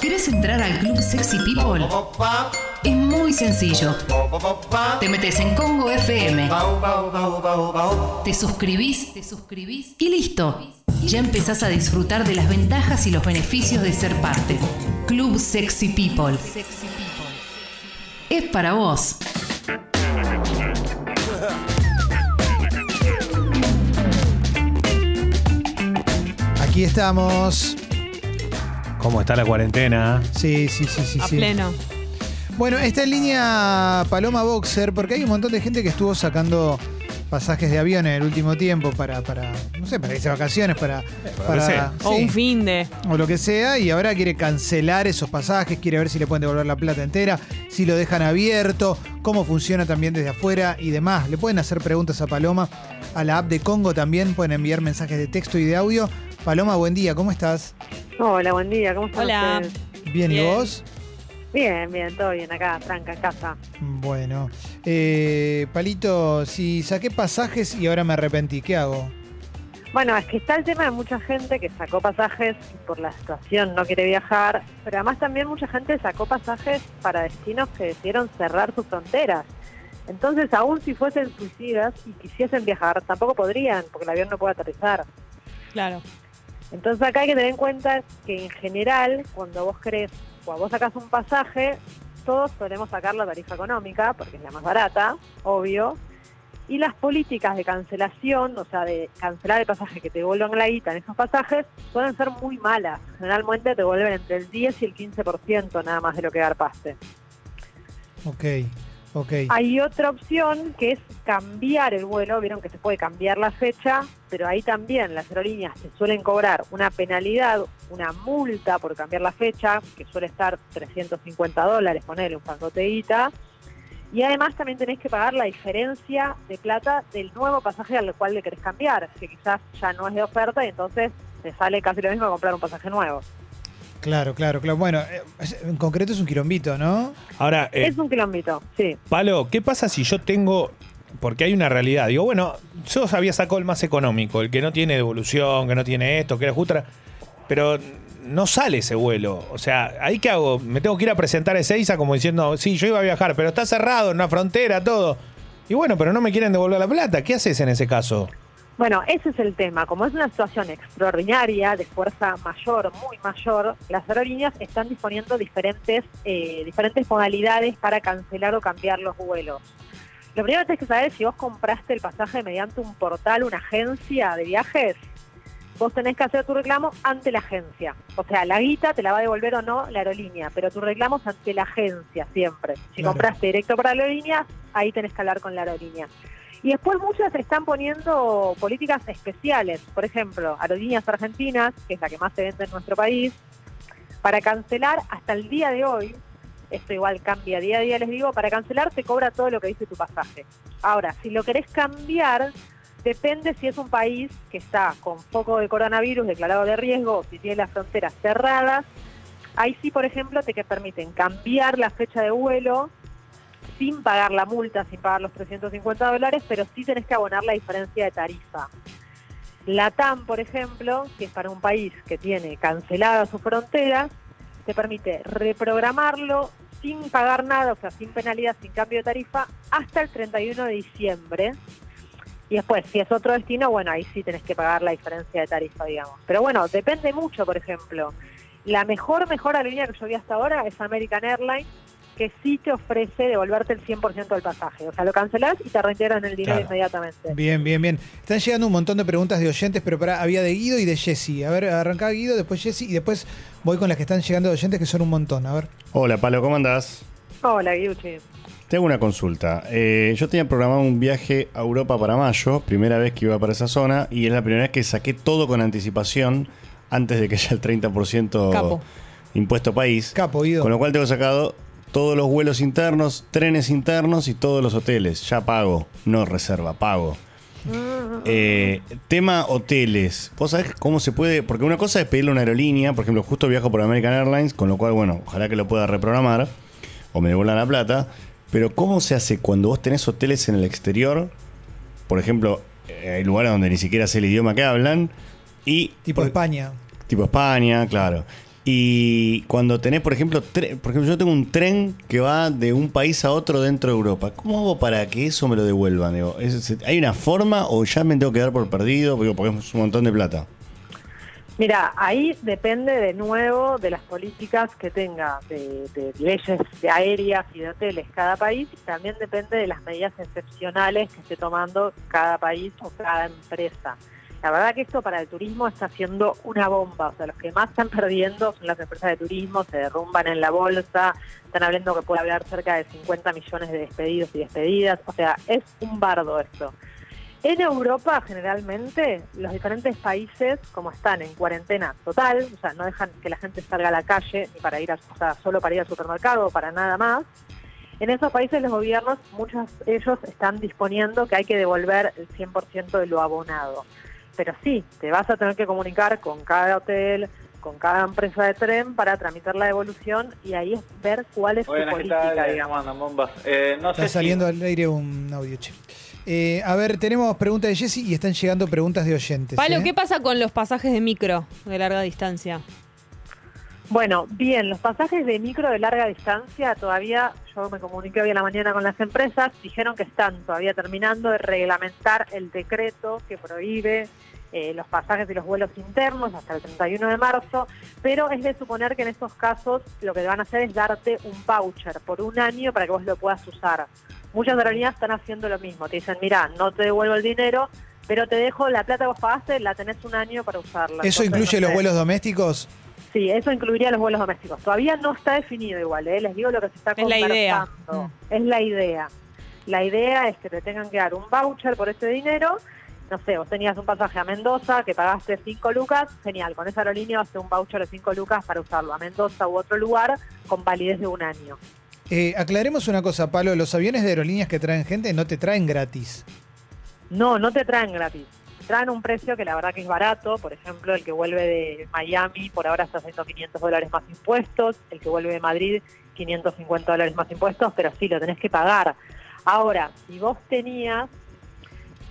¿Querés entrar al Club Sexy People? Es muy sencillo. Te metes en Congo FM. Te suscribís, te suscribís y listo. Ya empezás a disfrutar de las ventajas y los beneficios de ser parte. Club Sexy People. Es para vos. Aquí estamos. ¿Cómo está la cuarentena? Sí, sí, sí, sí. A sí. pleno. Bueno, está en línea Paloma Boxer porque hay un montón de gente que estuvo sacando pasajes de avión en el último tiempo para, para no sé, para irse de vacaciones, para, para sea. O un fin de. o lo que sea, y ahora quiere cancelar esos pasajes, quiere ver si le pueden devolver la plata entera, si lo dejan abierto, cómo funciona también desde afuera y demás. Le pueden hacer preguntas a Paloma, a la app de Congo también, pueden enviar mensajes de texto y de audio. Paloma, buen día, ¿cómo estás? Hola, buen día, ¿cómo están Hola. ustedes? Bien, ¿y Bien. vos? Bien, bien, todo bien acá, tranca, en casa. Bueno, eh, Palito, si saqué pasajes y ahora me arrepentí, ¿qué hago? Bueno, es que está el tema de mucha gente que sacó pasajes y por la situación no quiere viajar, pero además también mucha gente sacó pasajes para destinos que decidieron cerrar sus fronteras. Entonces, aún si fuesen suicidas y quisiesen viajar, tampoco podrían, porque el avión no puede aterrizar. Claro. Entonces acá hay que tener en cuenta que en general, cuando vos querés, cuando vos sacás un pasaje, todos solemos sacar la tarifa económica, porque es la más barata, obvio, y las políticas de cancelación, o sea, de cancelar el pasaje que te devuelvan la guita en esos pasajes, suelen ser muy malas. Generalmente te devuelven entre el 10 y el 15% nada más de lo que garpaste. Ok, Hay otra opción que es cambiar el vuelo, vieron que se puede cambiar la fecha, pero ahí también las aerolíneas te suelen cobrar una penalidad, una multa por cambiar la fecha, que suele estar 350 dólares, ponerle un guita, y además también tenés que pagar la diferencia de plata del nuevo pasaje al cual le querés cambiar, que quizás ya no es de oferta y entonces te sale casi lo mismo comprar un pasaje nuevo. Claro, claro, claro. Bueno, eh, es- en concreto es un quilombito, ¿no? Ahora, eh, Es un kilombito, sí. Palo, ¿qué pasa si yo tengo.? Porque hay una realidad. Digo, bueno, yo había sacado el más económico, el que no tiene devolución, que no tiene esto, que era justo. Pero no sale ese vuelo. O sea, ¿ahí qué hago? Me tengo que ir a presentar a Ezeiza como diciendo, sí, yo iba a viajar, pero está cerrado en una frontera, todo. Y bueno, pero no me quieren devolver la plata. ¿Qué haces en ese caso? Bueno, ese es el tema. Como es una situación extraordinaria, de fuerza mayor, muy mayor, las aerolíneas están disponiendo diferentes, eh, diferentes modalidades para cancelar o cambiar los vuelos. Lo primero que tienes que saber es si vos compraste el pasaje mediante un portal, una agencia de viajes, vos tenés que hacer tu reclamo ante la agencia. O sea, la guita te la va a devolver o no la aerolínea, pero tu reclamo es ante la agencia siempre. Si Claro. compraste directo para la aerolínea, ahí tenés que hablar con la aerolínea. Y después muchas están poniendo políticas especiales. Por ejemplo, Aerolíneas Argentinas, que es la que más se vende en nuestro país, para cancelar hasta el día de hoy, esto igual cambia día a día, les digo, para cancelar te cobra todo lo que dice tu pasaje. Ahora, si lo querés cambiar, depende si es un país que está con foco de coronavirus declarado de riesgo si tiene las fronteras cerradas. Ahí sí, por ejemplo, te permiten cambiar la fecha de vuelo sin pagar la multa, sin pagar los 350 dólares, pero sí tenés que abonar la diferencia de tarifa. La TAM, por ejemplo, que es para un país que tiene canceladas sus fronteras, te permite reprogramarlo sin pagar nada, o sea, sin penalidad, sin cambio de tarifa, hasta el 31 de diciembre. Y después, si es otro destino, bueno, ahí sí tenés que pagar la diferencia de tarifa, digamos. Pero bueno, depende mucho, por ejemplo. La mejor, mejor aerolínea que yo vi hasta ahora es American Airlines, que sí te ofrece devolverte el 100% del pasaje. O sea, lo cancelás y te reintegran el dinero Claro. inmediatamente. Bien, bien, bien. Están llegando un montón de preguntas de oyentes, pero para, había de Guido y de Jessy. A ver, arrancá Guido, después Jessy y después voy con las que están llegando de oyentes, que son un montón. A ver. Hola, Palo, ¿cómo andás? Hola, Guiuchi. Te hago una consulta. Eh, yo tenía programado un viaje a Europa para mayo, primera vez que iba para esa zona, y es la primera vez que saqué todo con anticipación antes de que haya el 30% Capo. impuesto país. Capo, Guido. Con lo cual tengo sacado todos los vuelos internos, trenes internos y todos los hoteles. Ya pago, no reserva, pago. Eh, tema hoteles. ¿Vos sabés cómo se puede? Porque una cosa es pedirle a una aerolínea, por ejemplo, justo viajo por American Airlines, con lo cual, bueno, ojalá que lo pueda reprogramar o me devuelvan la plata. Pero ¿cómo se hace cuando vos tenés hoteles en el exterior? Por ejemplo, eh, hay lugares donde ni siquiera sé el idioma que hablan. Y Tipo España. tipo España, claro. Y cuando tenés, por ejemplo, por ejemplo, yo tengo un tren que va de un país a otro dentro de Europa. ¿Cómo hago para que eso me lo devuelvan? Digo, ¿es- ¿Hay una forma o ya me tengo que dar por perdido? Porque es un montón de plata. Mira, ahí depende de nuevo de las políticas que tenga, de, de leyes de aéreas y de hoteles cada país, y también depende de las medidas excepcionales que esté tomando cada país o cada empresa. La verdad que esto para el turismo está siendo una bomba, o sea, los que más están perdiendo son las empresas de turismo, se derrumban en la bolsa, están hablando que puede haber cerca de 50 millones de despedidos y despedidas, o sea, es un bardo esto. En Europa, generalmente, los diferentes países, como están en cuarentena total, o sea, no dejan que la gente salga a la calle ni para ir a, solo para ir al supermercado para nada más. En esos países los gobiernos, muchos de ellos están disponiendo que hay que devolver el 100% de lo abonado. Pero sí, te vas a tener que comunicar con cada hotel, con cada empresa de tren para tramitar la devolución y ahí es ver cuál es Buenas, su ¿qué política. Eh, no Está sé si- saliendo al aire un audio, che. Eh, a ver, tenemos preguntas de Jessy y están llegando preguntas de oyentes. Palo, ¿eh? ¿qué pasa con los pasajes de micro de larga distancia? Bueno, bien, los pasajes de micro de larga distancia todavía, yo me comuniqué hoy a la mañana con las empresas, dijeron que están todavía terminando de reglamentar el decreto que prohíbe eh, los pasajes y los vuelos internos hasta el 31 de marzo, pero es de suponer que en estos casos lo que van a hacer es darte un voucher por un año para que vos lo puedas usar. Muchas aerolíneas están haciendo lo mismo, te dicen, mira, no te devuelvo el dinero, pero te dejo la plata que vos pagaste, la tenés un año para usarla. ¿Eso Entonces, incluye no los vuelos domésticos? Sí, eso incluiría los vuelos domésticos. Todavía no está definido igual, ¿eh? les digo lo que se está Es la idea. conversando. Es la idea. La idea es que te tengan que dar un voucher por ese dinero. No sé, vos tenías un pasaje a Mendoza que pagaste 5 lucas, genial, con esa aerolínea vas a hacer un voucher de 5 lucas para usarlo a Mendoza u otro lugar con validez de un año. Eh, aclaremos una cosa, Palo. Los aviones de aerolíneas que traen gente no te traen gratis. No, no te traen gratis. Traen un precio que la verdad que es barato. Por ejemplo, el que vuelve de Miami por ahora está haciendo 500 dólares más impuestos. El que vuelve de Madrid, 550 dólares más impuestos, pero sí, lo tenés que pagar. Ahora, si vos tenías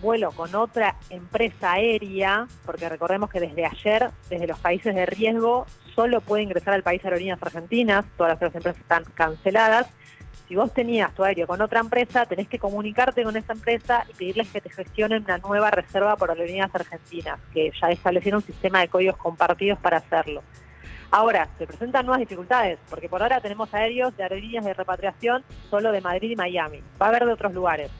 vuelo con otra empresa aérea, porque recordemos que desde ayer, desde los países de riesgo, solo puede ingresar al país aerolíneas argentinas, todas las otras empresas están canceladas. Si vos tenías tu aéreo con otra empresa, tenés que comunicarte con esa empresa y pedirles que te gestionen una nueva reserva por aerolíneas argentinas, que ya establecieron un sistema de códigos compartidos para hacerlo. Ahora, se presentan nuevas dificultades, porque por ahora tenemos aéreos de aerolíneas de repatriación solo de Madrid y Miami. Va a haber de otros lugares.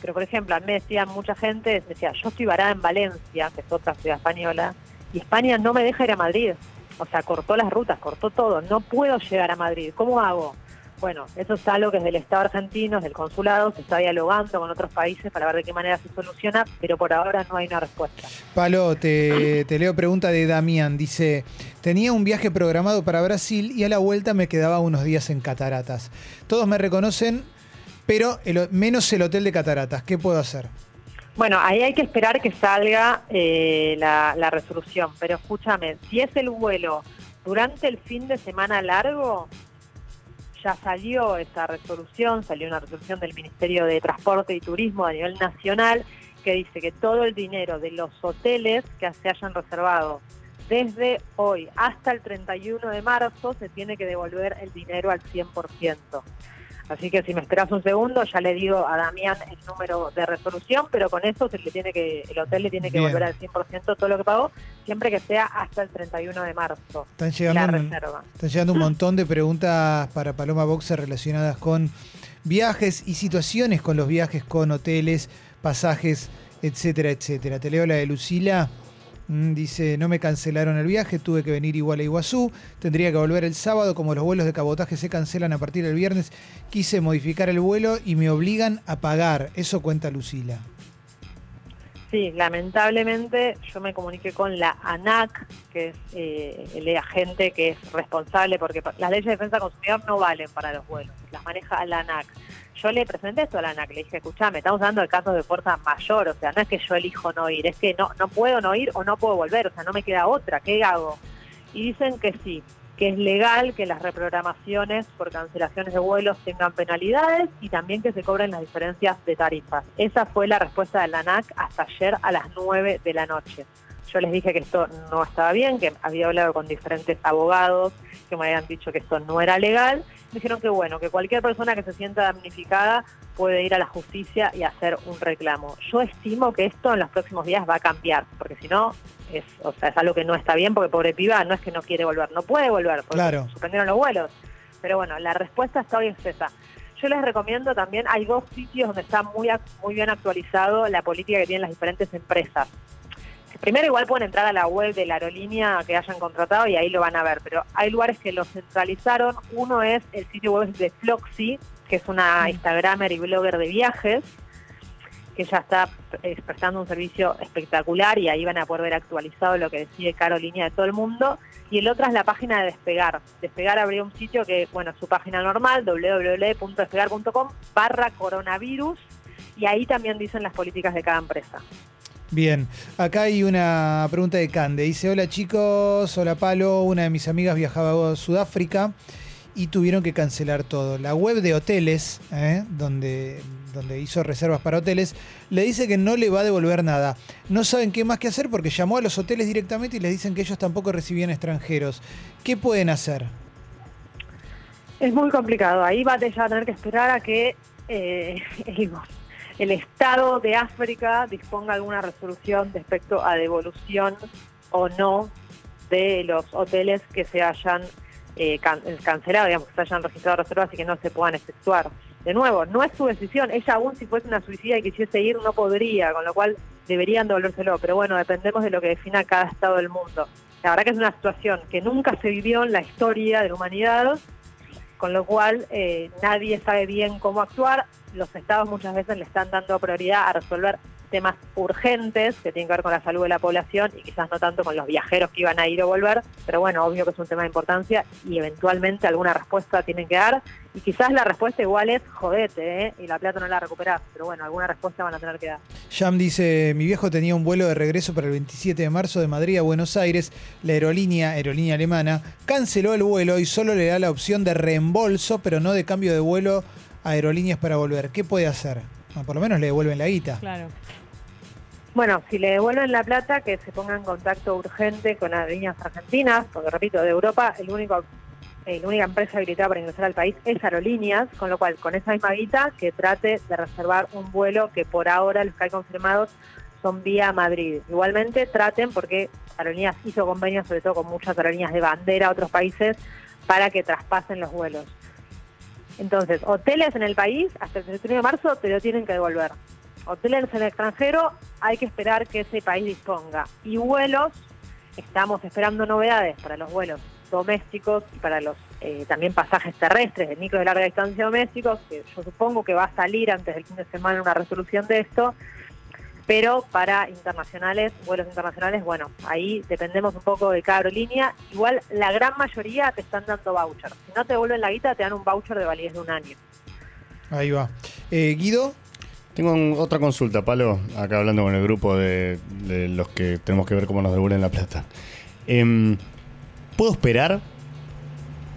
Pero, por ejemplo, a mí me decía mucha gente, decía, yo estoy varada en Valencia, que es otra ciudad española, y España no me deja ir a Madrid. O sea, cortó las rutas, cortó todo. No puedo llegar a Madrid. ¿Cómo hago? Bueno, eso es algo que desde el Estado argentino, desde el consulado, se está dialogando con otros países para ver de qué manera se soluciona, pero por ahora no hay una respuesta. Palo, te, te leo pregunta de Damián. Dice, tenía un viaje programado para Brasil y a la vuelta me quedaba unos días en Cataratas. Todos me reconocen, pero el- menos el hotel de Cataratas. ¿Qué puedo hacer? Bueno, ahí hay que esperar que salga eh, la, la resolución, pero escúchame, si es el vuelo durante el fin de semana largo, ya salió esa resolución, salió una resolución del Ministerio de Transporte y Turismo a nivel nacional que dice que todo el dinero de los hoteles que se hayan reservado desde hoy hasta el 31 de marzo se tiene que devolver el dinero al 100%. Así que si me esperas un segundo, ya le digo a Damián el número de resolución, pero con eso se le tiene que, el hotel le tiene que Bien. devolver al 100% todo lo que pagó, siempre que sea hasta el 31 de marzo. Están La llegando, un, reserva. están llegando un montón de preguntas para Paloma Boxer relacionadas con viajes y situaciones con los viajes, con hoteles, pasajes, etcétera, etcétera. Te leo la de Lucila. Mm, Dice, no me cancelaron el viaje, tuve que venir igual a Iguazú, tendría que volver el sábado, como los vuelos de cabotaje se cancelan a partir del viernes, quise modificar el vuelo y me obligan a pagar. Eso cuenta Lucila. Sí, lamentablemente yo me comuniqué con la ANAC, que es eh, el agente que es responsable, porque las leyes de defensa consumidor no valen para los vuelos, las maneja la ANAC. Yo le presenté esto a la ANAC, le dije, escuchame, estamos hablando de casos de fuerza mayor, o sea, no es que yo elijo no ir, es que no, no puedo no ir o no puedo volver, o sea, no me queda otra, ¿qué hago? Y dicen que sí, que es legal que las reprogramaciones por cancelaciones de vuelos tengan penalidades y también que se cobren las diferencias de tarifas. Esa fue la respuesta de la ANAC hasta ayer a las 9 de la noche. Yo les dije que esto no estaba bien, que había hablado con diferentes abogados que me habían dicho que esto no era legal. Me dijeron que bueno, que cualquier persona que se sienta damnificada puede ir a la justicia y hacer un reclamo. Yo estimo que esto en los próximos días va a cambiar, porque si no, es, o sea, es algo que no está bien, porque pobre piba no es que no quiere volver, no puede volver, porque Claro. suspendieron los vuelos. Pero bueno, la respuesta hasta hoy es esa. Yo les recomiendo también, hay dos sitios donde está muy, muy bien actualizado la política que tienen las diferentes empresas. Primero igual pueden entrar a la web de la aerolínea que hayan contratado y ahí lo van a ver, pero hay lugares que lo centralizaron. Uno es el sitio web de Floxy, que es una Instagramer y blogger de viajes, que ya está prestando un servicio espectacular y ahí van a poder ver actualizado lo que decide Caro Línea de todo el mundo. Y el otro es la página de Despegar. Despegar abrió un sitio que, bueno, su página normal, www.despegar.com barra coronavirus, y ahí también dicen las políticas de cada empresa. Bien, acá hay una pregunta de Cande. Dice, hola chicos, hola Palo, una de mis amigas viajaba a Sudáfrica y tuvieron que cancelar todo. La web de hoteles, ¿eh? donde, donde hizo reservas para hoteles, le dice que no le va a devolver nada. No saben qué más que hacer porque llamó a los hoteles directamente y les dicen que ellos tampoco recibían extranjeros. ¿Qué pueden hacer? Es muy complicado. Ahí va a tener que esperar a que eh, el Estado de África disponga alguna resolución respecto a devolución o no de los hoteles que se hayan eh, can- cancelado, digamos, que se hayan registrado reservas y que no se puedan efectuar. De nuevo, no es su decisión. Ella aún si fuese una suicida y quisiese ir, no podría, con lo cual deberían devolvérselo. Pero bueno, dependemos de lo que defina cada Estado del mundo. La verdad que es una situación que nunca se vivió en la historia de la humanidad con lo cual eh, nadie sabe bien cómo actuar. Los estados muchas veces le están dando prioridad a resolver temas urgentes que tienen que ver con la salud de la población y quizás no tanto con los viajeros que iban a ir o volver, pero bueno, obvio que es un tema de importancia y eventualmente alguna respuesta tienen que dar y quizás la respuesta igual es jodete, ¿eh? y la plata no la recuperás, pero bueno, alguna respuesta van a tener que dar. Jam dice, mi viejo tenía un vuelo de regreso para el 27 de marzo de Madrid a Buenos Aires. La aerolínea, aerolínea alemana, canceló el vuelo y solo le da la opción de reembolso, pero no de cambio de vuelo a aerolíneas para volver. ¿Qué puede hacer? Por lo menos le devuelven la guita. Claro. Bueno, si le devuelven la plata, que se ponga en contacto urgente con aerolíneas argentinas, porque repito, de Europa el único, eh, la única empresa habilitada para ingresar al país es Aerolíneas, con lo cual con esa misma guita que trate de reservar un vuelo que por ahora los que hay confirmados son vía Madrid. Igualmente traten, porque Aerolíneas hizo convenios sobre todo con muchas aerolíneas de bandera a otros países para que traspasen los vuelos. Entonces, hoteles en el país hasta el 31 de marzo te lo tienen que devolver. Hoteles en el extranjero hay que esperar que ese país disponga. Y vuelos, estamos esperando novedades para los vuelos domésticos y para los eh, también pasajes terrestres de micro de larga distancia domésticos, que yo supongo que va a salir antes del fin de semana una resolución de esto, pero para internacionales, vuelos internacionales, bueno, ahí dependemos un poco de cada aerolínea. Igual la gran mayoría te están dando voucher. Si no te devuelven la guita, te dan un voucher de validez de un año. Ahí va. Eh, Guido, Tengo otra consulta, Palo, acá hablando con el grupo de, de los que tenemos que ver cómo nos devuelven la plata. Em, ¿Puedo esperar?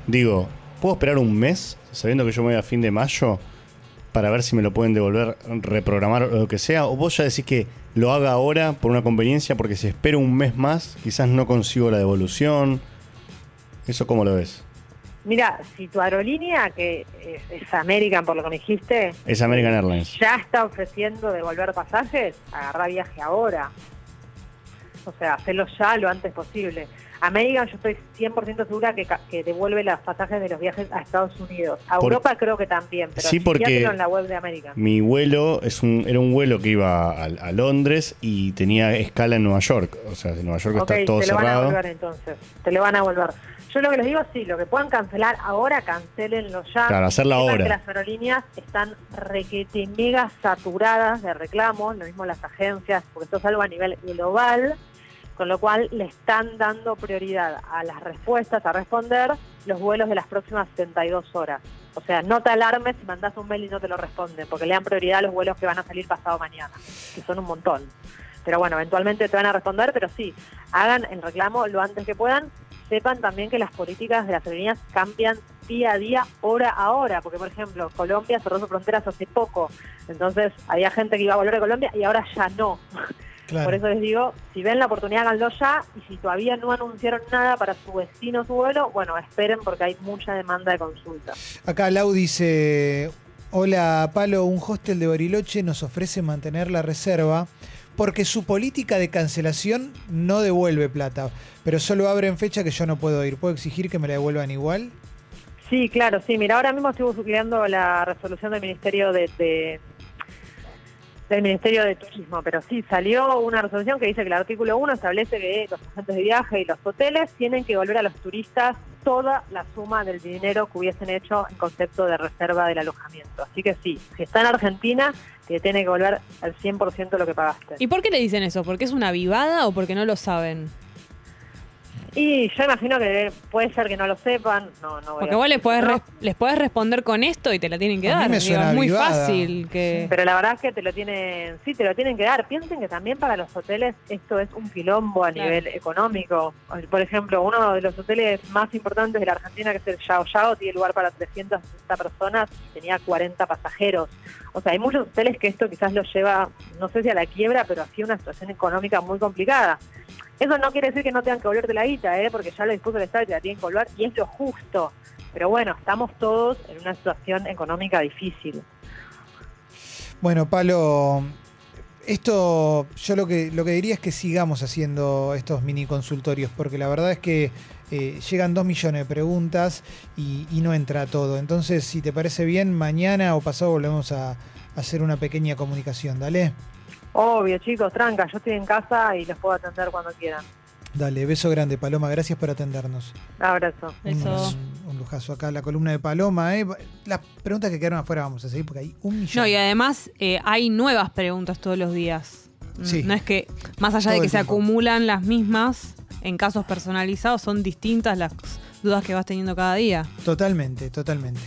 Digo, ¿puedo esperar un mes, sabiendo que yo me voy a fin de mayo, para ver si me lo pueden devolver, reprogramar o lo que sea? ¿O vos ya decís que lo haga ahora por una conveniencia, porque si espero un mes más, quizás no consigo la devolución? ¿Eso cómo lo ves? Mira, si tu aerolínea, que es, es American por lo que me dijiste, Es American Airlines. ya está ofreciendo devolver pasajes, agarrá viaje ahora. O sea, hacerlo ya lo antes posible. American yo estoy 100% segura que, que devuelve los pasajes de los viajes a Estados Unidos. A Por- Europa creo que también, pero Sí, porque- en la web de American. Mi vuelo es un, era un vuelo que iba a, a Londres y tenía escala en Nueva York. O sea, en Nueva York está todo te lo van a volver entonces. Te lo van a volver. Yo lo que les digo sí, lo que puedan cancelar ahora, cancelenlo ya. Claro, hacerlo Sepan ahora. las aerolíneas están requete mega saturadas de reclamos, lo mismo las agencias, porque esto es algo a nivel global, con lo cual le están dando prioridad a las respuestas, a responder los vuelos de las próximas 72 horas. O sea, no te alarmes si mandas un mail y no te lo responden, porque le dan prioridad a los vuelos que van a salir pasado mañana, que son un montón. Pero bueno, eventualmente te van a responder, pero sí, hagan el reclamo lo antes que puedan. Sepan también que las políticas de las aerolíneas cambian día a día, hora a hora, porque por ejemplo, Colombia cerró sus fronteras hace poco, entonces había gente que iba a volver a Colombia y ahora ya no. Claro. Por eso les digo, si ven la oportunidad, háganlo ya. Y si todavía no anunciaron nada para su destino su vuelo, bueno, esperen porque hay mucha demanda de consulta. Acá Lau dice, hola Palo, un hostel de Bariloche nos ofrece mantener la reserva porque su política de cancelación no devuelve plata, pero solo abre en fecha que yo no puedo ir. ¿Puedo exigir que me la devuelvan igual? Sí, claro, sí. Mira, ahora mismo estoy buscando la resolución del Ministerio de, de- del Ministerio de Turismo, pero sí, salió una resolución que dice que el artículo 1 establece que los agentes de viaje y los hoteles tienen que devolver a los turistas toda la suma del dinero que hubiesen hecho en concepto de reserva del alojamiento. Así que sí, si está en Argentina, te tiene que devolver al 100% de lo que pagaste. ¿Y por qué le dicen eso? ¿Porque es una vivada o porque no lo saben? Y yo imagino que puede ser que no lo sepan, no, no voy Porque a vos les podés, no. res- les podés responder con esto y te la tienen que A mí dar. me Digo, suena es muy avivada. fácil que... Pero la verdad es que te lo tienen, sí, te lo tienen que dar. Piensen que también para los hoteles esto es un quilombo a Claro. nivel económico. Por ejemplo, uno de los hoteles más importantes de la Argentina, que es el Yao Yao, tiene lugar para 360 personas y tenía 40 pasajeros. O sea, hay muchos hoteles que esto quizás los lleva, no sé si a la quiebra, pero así una situación económica muy complicada. Eso no quiere decir que no tengan que volverte la guita, ¿eh? porque ya lo dispuso el Estado y te la tienen que volver, y es justo. Pero bueno, estamos todos en una situación económica difícil. Bueno, Palo, esto yo lo que, lo que diría es que sigamos haciendo estos mini consultorios, porque la verdad es que eh, llegan dos millones de preguntas y, y no entra todo. Entonces, si te parece bien, mañana o pasado volvemos a hacer una pequeña comunicación. Dale, Obvio, chicos, tranca, yo estoy en casa y los puedo atender cuando quieran. dale, beso grande, Paloma, gracias por atendernos. Abrazo. Un, un lujazo acá, la columna de Paloma. ¿eh? Las preguntas que quedaron afuera vamos a seguir porque hay un millón. No, y además eh, hay nuevas preguntas todos los días. Mm, Sí. No es que, más allá Todo de que se tiempo. acumulan las mismas, en casos personalizados son distintas las dudas que vas teniendo cada día. Totalmente, totalmente.